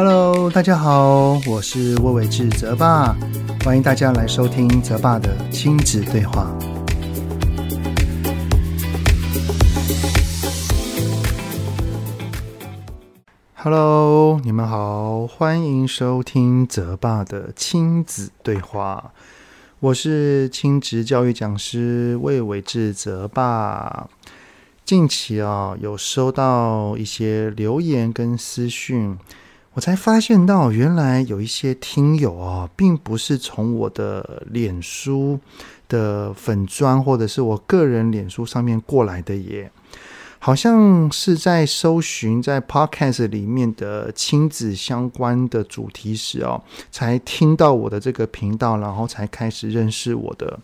Hello，大家好，我是魏伟志泽爸，欢迎大家来收听泽爸的亲子对话。Hello，你们好，欢迎收听泽爸的亲子对话。我是亲职教育讲师魏伟志泽爸。近期啊，有收到一些留言跟私讯，我才发现到原来有一些听友啊，并不是从我的脸书的粉砖或者是我个人脸书上面过来的耶，好像是在搜寻在 Podcast 里面的亲子相关的主题时哦，才听到我的这个频道，然后才开始认识我的。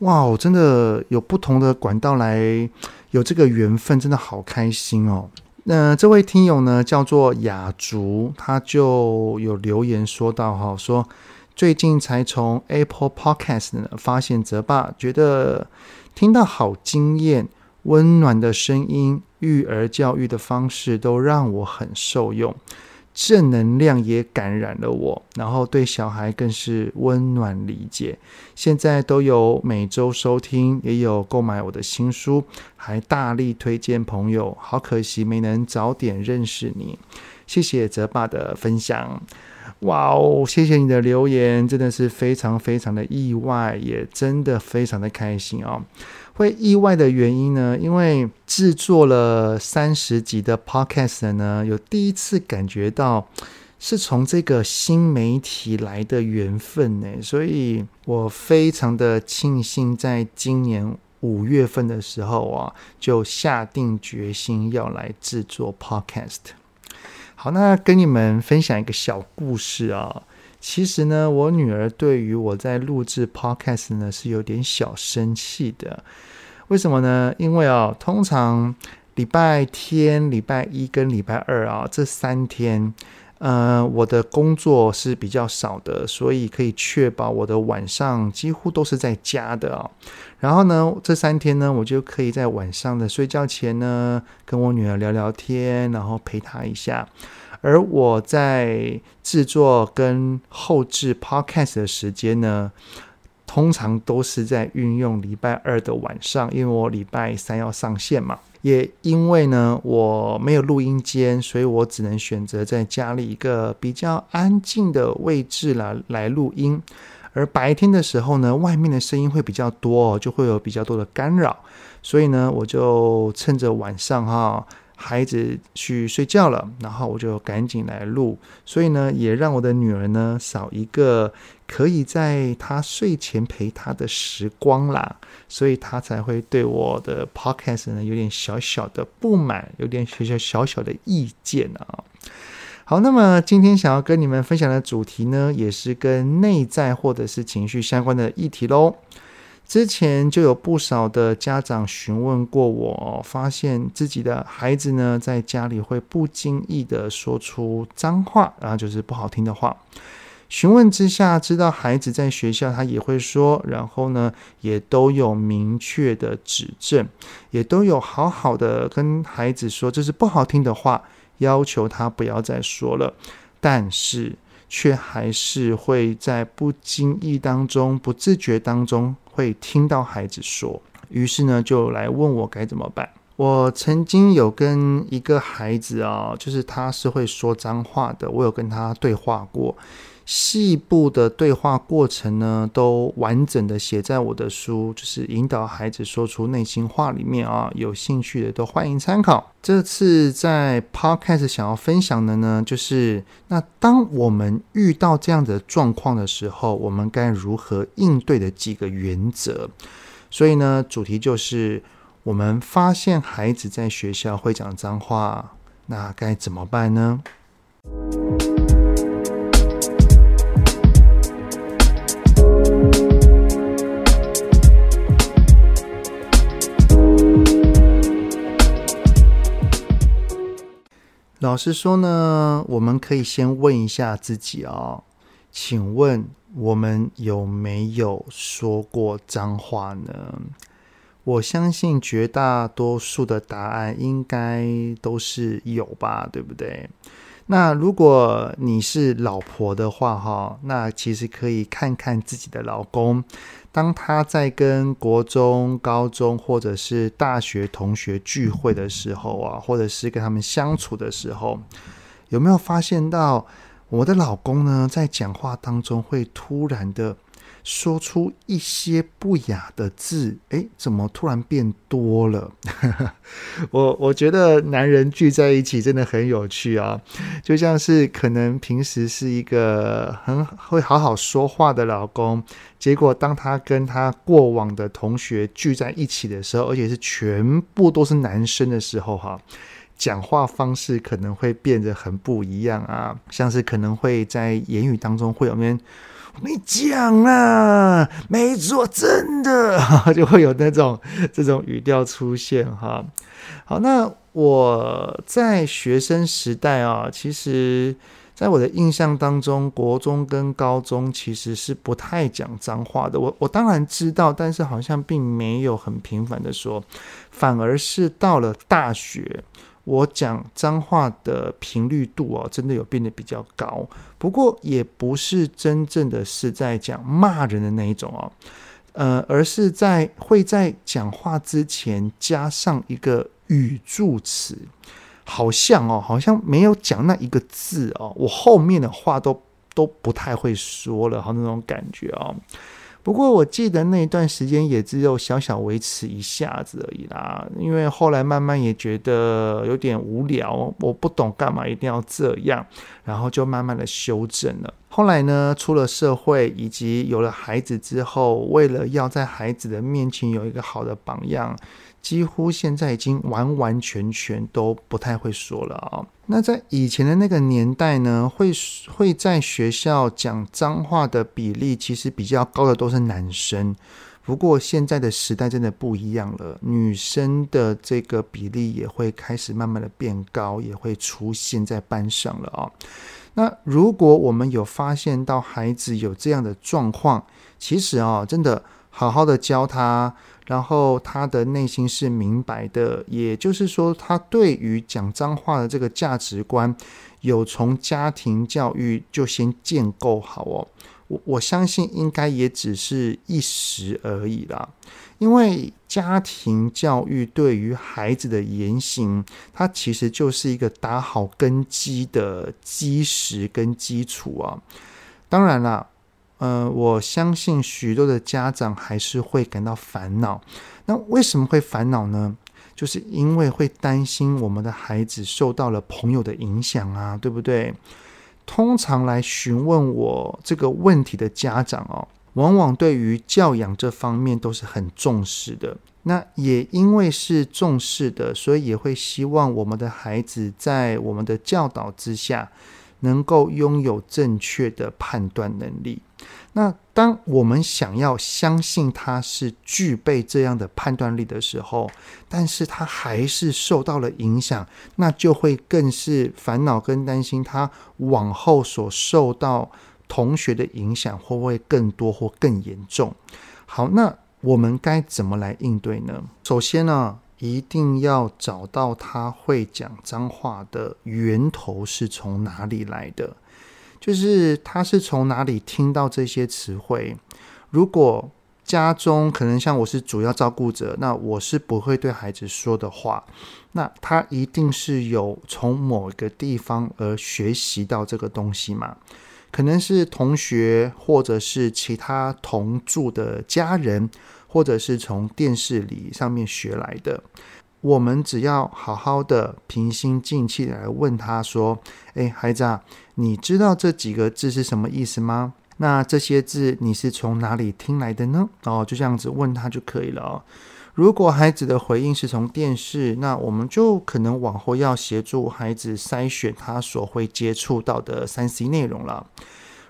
哇，我真的有不同的管道来。有这个缘分，真的好开心哦。那这位听友呢，叫做雅竹，他就有留言说到哈，说最近才从 Apple Podcast 呢发现泽爸，觉得听到好惊艳、温暖的声音，育儿教育的方式都让我很受用。正能量也感染了我，然后对小孩更是温暖理解。现在都有每周收听，也有购买我的新书，还大力推荐朋友。好可惜没能早点认识你，谢谢泽爸的分享。哇哦，谢谢你的留言，真的是非常非常的意外，也真的非常的开心哦。会意外的原因呢？因为制作了三十集的 Podcast 呢，有第一次感觉到是从这个新媒体来的缘分呢，所以我非常的庆幸，在今年五月份的时候啊，就下定决心要来制作 Podcast。好，那跟你们分享一个小故事啊。其实呢，我女儿对于我在录制 Podcast 呢，是有点小生气的。为什么呢？因为啊，通常礼拜天、礼拜一跟礼拜二啊这三天，呃，我的工作是比较少的，所以可以确保我的晚上几乎都是在家的啊。然后呢，这三天呢，我就可以在晚上的睡觉前呢，跟我女儿聊聊天，然后陪她一下。而我在制作跟后制 Podcast 的时间呢，通常都是在运用礼拜二的晚上，因为我礼拜三要上线嘛。也因为呢，我没有录音间，所以我只能选择在家里一个比较安静的位置来来录音。而白天的时候呢，外面的声音会比较多，就会有比较多的干扰，所以呢，我就趁着晚上哈。孩子去睡觉了，然后我就赶紧来录，所以呢，也让我的女儿呢少一个可以在她睡前陪她的时光啦，所以她才会对我的 podcast 呢有点小小的不满，有点小小小小的意见啊。好，那么今天想要跟你们分享的主题呢，也是跟内在或者是情绪相关的议题喽。之前就有不少的家长询问过我，发现自己的孩子呢，在家里会不经意的说出脏话，然后就是不好听的话。询问之下，知道孩子在学校他也会说，然后呢，也都有明确的指正，也都有好好的跟孩子说这是不好听的话，要求他不要再说了。但是却还是会在不经意当中、不自觉当中。会听到孩子说，于是呢，就来问我该怎么办。我曾经有跟一个孩子啊，就是他是会说脏话的，我有跟他对话过，细部的对话过程呢，都完整的写在我的书，就是引导孩子说出内心话里面啊。有兴趣的都欢迎参考。这次在 Podcast 想要分享的呢，就是那当我们遇到这样的状况的时候，我们该如何应对的几个原则。所以呢，主题就是我们发现孩子在学校会讲脏话，那该怎么办呢？老实说呢，我们可以先问一下自己哦，请问我们有没有说过脏话呢？我相信绝大多数的答案应该都是有吧，对不对？那如果你是老婆的话，哈，那其实可以看看自己的老公，当他在跟国中、高中或者是大学同学聚会的时候啊，或者是跟他们相处的时候，有没有发现到我的老公呢，在讲话当中会突然的。说出一些不雅的字，诶，怎么突然变多了？我我觉得男人聚在一起真的很有趣啊，就像是可能平时是一个很会好好说话的老公，结果当他跟他过往的同学聚在一起的时候，而且是全部都是男生的时候，哈，讲话方式可能会变得很不一样啊，像是可能会在言语当中会有面。你讲啊，没错，真的 就会有那种这种语调出现哈。好，那我在学生时代啊，其实在我的印象当中，国中跟高中其实是不太讲脏话的。我我当然知道，但是好像并没有很频繁的说，反而是到了大学。我讲脏话的频率度哦，真的有变得比较高。不过也不是真正的是在讲骂人的那一种哦，呃，而是在会在讲话之前加上一个语助词，好像哦，好像没有讲那一个字哦，我后面的话都都不太会说了，好那种感觉哦。不过我记得那一段时间也只有小小维持一下子而已啦，因为后来慢慢也觉得有点无聊，我不懂干嘛一定要这样，然后就慢慢的修正了。后来呢，出了社会以及有了孩子之后，为了要在孩子的面前有一个好的榜样。几乎现在已经完完全全都不太会说了啊。那在以前的那个年代呢，会会在学校讲脏话的比例其实比较高的都是男生。不过现在的时代真的不一样了，女生的这个比例也会开始慢慢的变高，也会出现在班上了啊。那如果我们有发现到孩子有这样的状况，其实啊，真的好好的教他。然后他的内心是明白的，也就是说，他对于讲脏话的这个价值观，有从家庭教育就先建构好哦。我我相信应该也只是一时而已啦，因为家庭教育对于孩子的言行，它其实就是一个打好根基的基石跟基础啊。当然啦。呃，我相信许多的家长还是会感到烦恼。那为什么会烦恼呢？就是因为会担心我们的孩子受到了朋友的影响啊，对不对？通常来询问我这个问题的家长哦，往往对于教养这方面都是很重视的。那也因为是重视的，所以也会希望我们的孩子在我们的教导之下，能够拥有正确的判断能力。那当我们想要相信他是具备这样的判断力的时候，但是他还是受到了影响，那就会更是烦恼跟担心他往后所受到同学的影响会不会更多或更严重。好，那我们该怎么来应对呢？首先呢，一定要找到他会讲脏话的源头是从哪里来的。就是他是从哪里听到这些词汇？如果家中可能像我是主要照顾者，那我是不会对孩子说的话，那他一定是有从某一个地方而学习到这个东西嘛？可能是同学，或者是其他同住的家人，或者是从电视里上面学来的。我们只要好好的平心静气来问他说：“诶，孩子啊，你知道这几个字是什么意思吗？那这些字你是从哪里听来的呢？”哦，就这样子问他就可以了哦。如果孩子的回应是从电视，那我们就可能往后要协助孩子筛选他所会接触到的三 C 内容了。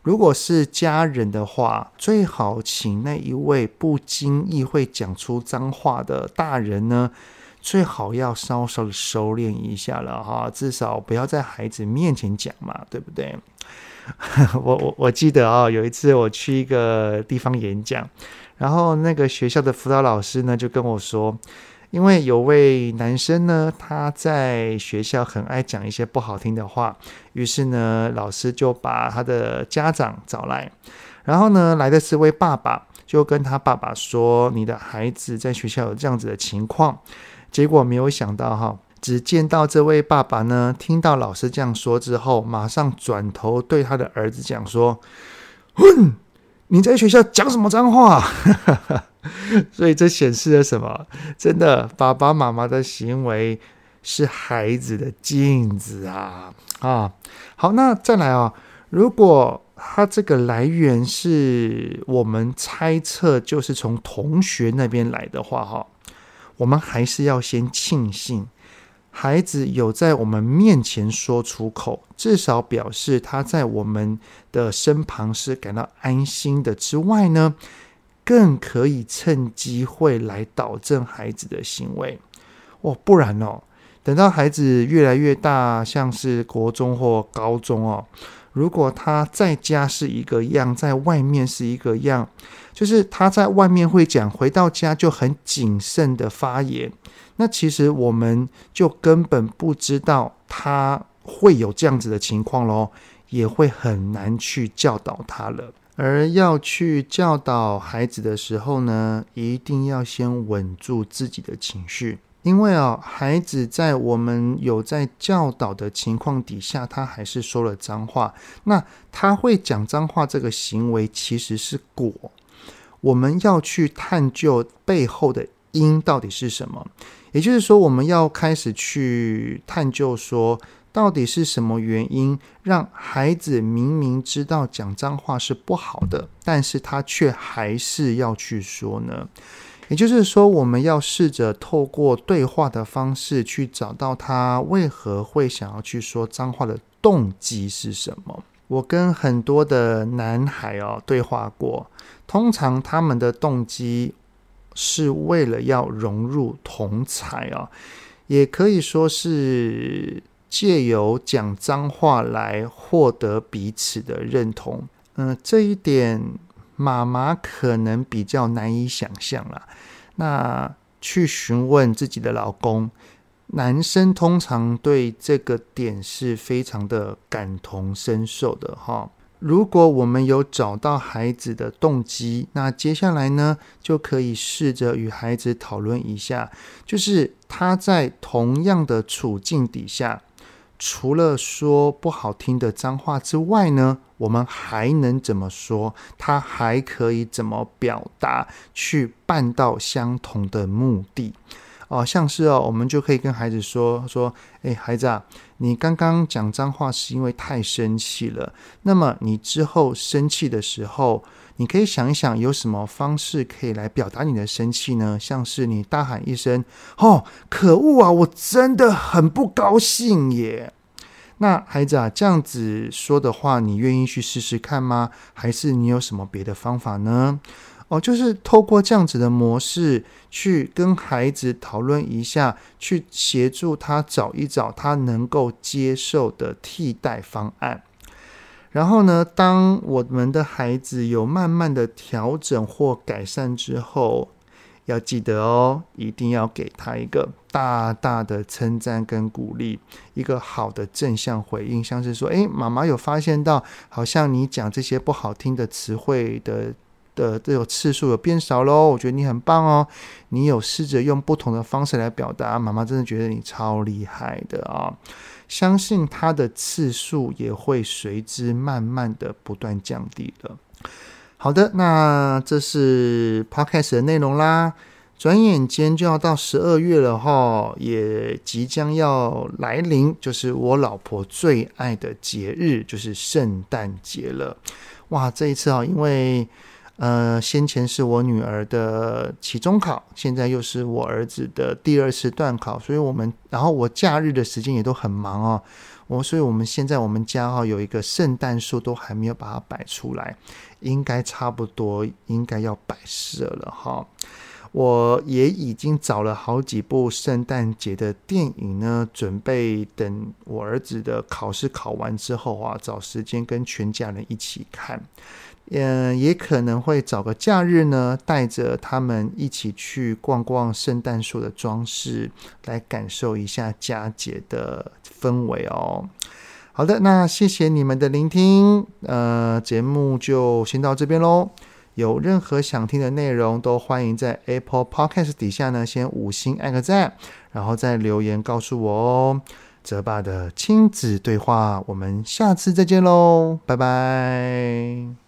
如果是家人的话，最好请那一位不经意会讲出脏话的大人呢。最好要稍稍的收敛一下了哈，至少不要在孩子面前讲嘛，对不对？我我我记得啊，有一次我去一个地方演讲，然后那个学校的辅导老师呢就跟我说：“因为有位男生呢，他在学校很爱讲一些不好听的话，于是呢，老师就把他的家长找来，然后呢，来的是位爸爸，就跟他爸爸说：“你的孩子在学校有这样子的情况。”结果没有想到哈，只见到这位爸爸呢，听到老师这样说之后，马上转头对他的儿子讲说：“哼，你在学校讲什么脏话？” 所以这显示了什么？真的，爸爸妈妈的行为是孩子的镜子啊！啊，好，那再来啊，如果他这个来源是我们猜测，就是从同学那边来的话，哈，我们还是要先庆幸孩子有在我们面前说出口，至少表示他在我们的身旁是感到安心的之外呢。更可以趁机会来导正孩子的行为哦，不然哦，等到孩子越来越大，像是国中或高中哦，如果他在家是一个样，在外面是一个样，就是他在外面会讲，回到家就很谨慎的发言，那其实我们就根本不知道他会有这样子的情况喽，也会很难去教导他了。而要去教导孩子的时候呢，一定要先稳住自己的情绪，因为啊，孩子在我们有在教导的情况底下，他还是说了脏话。那他会讲脏话这个行为其实是果，我们要去探究背后的因到底是什么。也就是说，我们要开始去探究说。到底是什么原因让孩子明明知道讲脏话是不好的，但是他却还是要去说呢？也就是说，我们要试着透过对话的方式去找到他为何会想要去说脏话的动机是什么。我跟很多的男孩哦对话过，通常他们的动机是为了要融入同侪哦，也可以说是。借由讲脏话来获得彼此的认同，嗯、这一点妈妈可能比较难以想象啦。那去询问自己的老公，男生通常对这个点是非常的感同身受的哈。如果我们有找到孩子的动机，那接下来呢，就可以试着与孩子讨论一下，就是他在同样的处境底下。除了说不好听的脏话之外呢，我们还能怎么说？他还可以怎么表达，去办到相同的目的？哦，像是哦，我们就可以跟孩子说说，诶，孩子啊，你刚刚讲脏话是因为太生气了。那么你之后生气的时候，你可以想一想，有什么方式可以来表达你的生气呢？像是你大喊一声：“哦，可恶啊！我真的很不高兴耶！”那孩子啊，这样子说的话，你愿意去试试看吗？还是你有什么别的方法呢？哦，就是透过这样子的模式去跟孩子讨论一下，去协助他找一找他能够接受的替代方案。然后呢，当我们的孩子有慢慢的调整或改善之后，要记得哦，一定要给他一个大大的称赞跟鼓励，一个好的正向回应，像是说，诶，妈妈有发现到，好像你讲这些不好听的词汇的的这种次数有变少喽，我觉得你很棒哦，你有试着用不同的方式来表达，妈妈真的觉得你超厉害的啊。相信它的次数也会随之慢慢的不断降低了。好的，那这是 Podcast 的内容啦。转眼间就要到十二月了哈，也即将要来临，就是我老婆最爱的节日，就是圣诞节了。哇，这一次啊，因为呃，先前是我女儿的期中考，现在又是我儿子的第二次段考，所以我们，然后我假日的时间也都很忙哦。我，所以我们现在我们家哈有一个圣诞树都还没有把它摆出来，应该差不多应该要摆设了哈。我也已经找了好几部圣诞节的电影呢，准备等我儿子的考试考完之后啊，找时间跟全家人一起看。嗯，也可能会找个假日呢，带着他们一起去逛逛圣诞树的装饰，来感受一下佳节的氛围哦。好的，那谢谢你们的聆听，呃，节目就先到这边喽。有任何想听的内容，都欢迎在 Apple Podcast 底下呢，先五星按个赞，然后再留言告诉我哦。泽爸的亲子对话，我们下次再见喽，拜拜。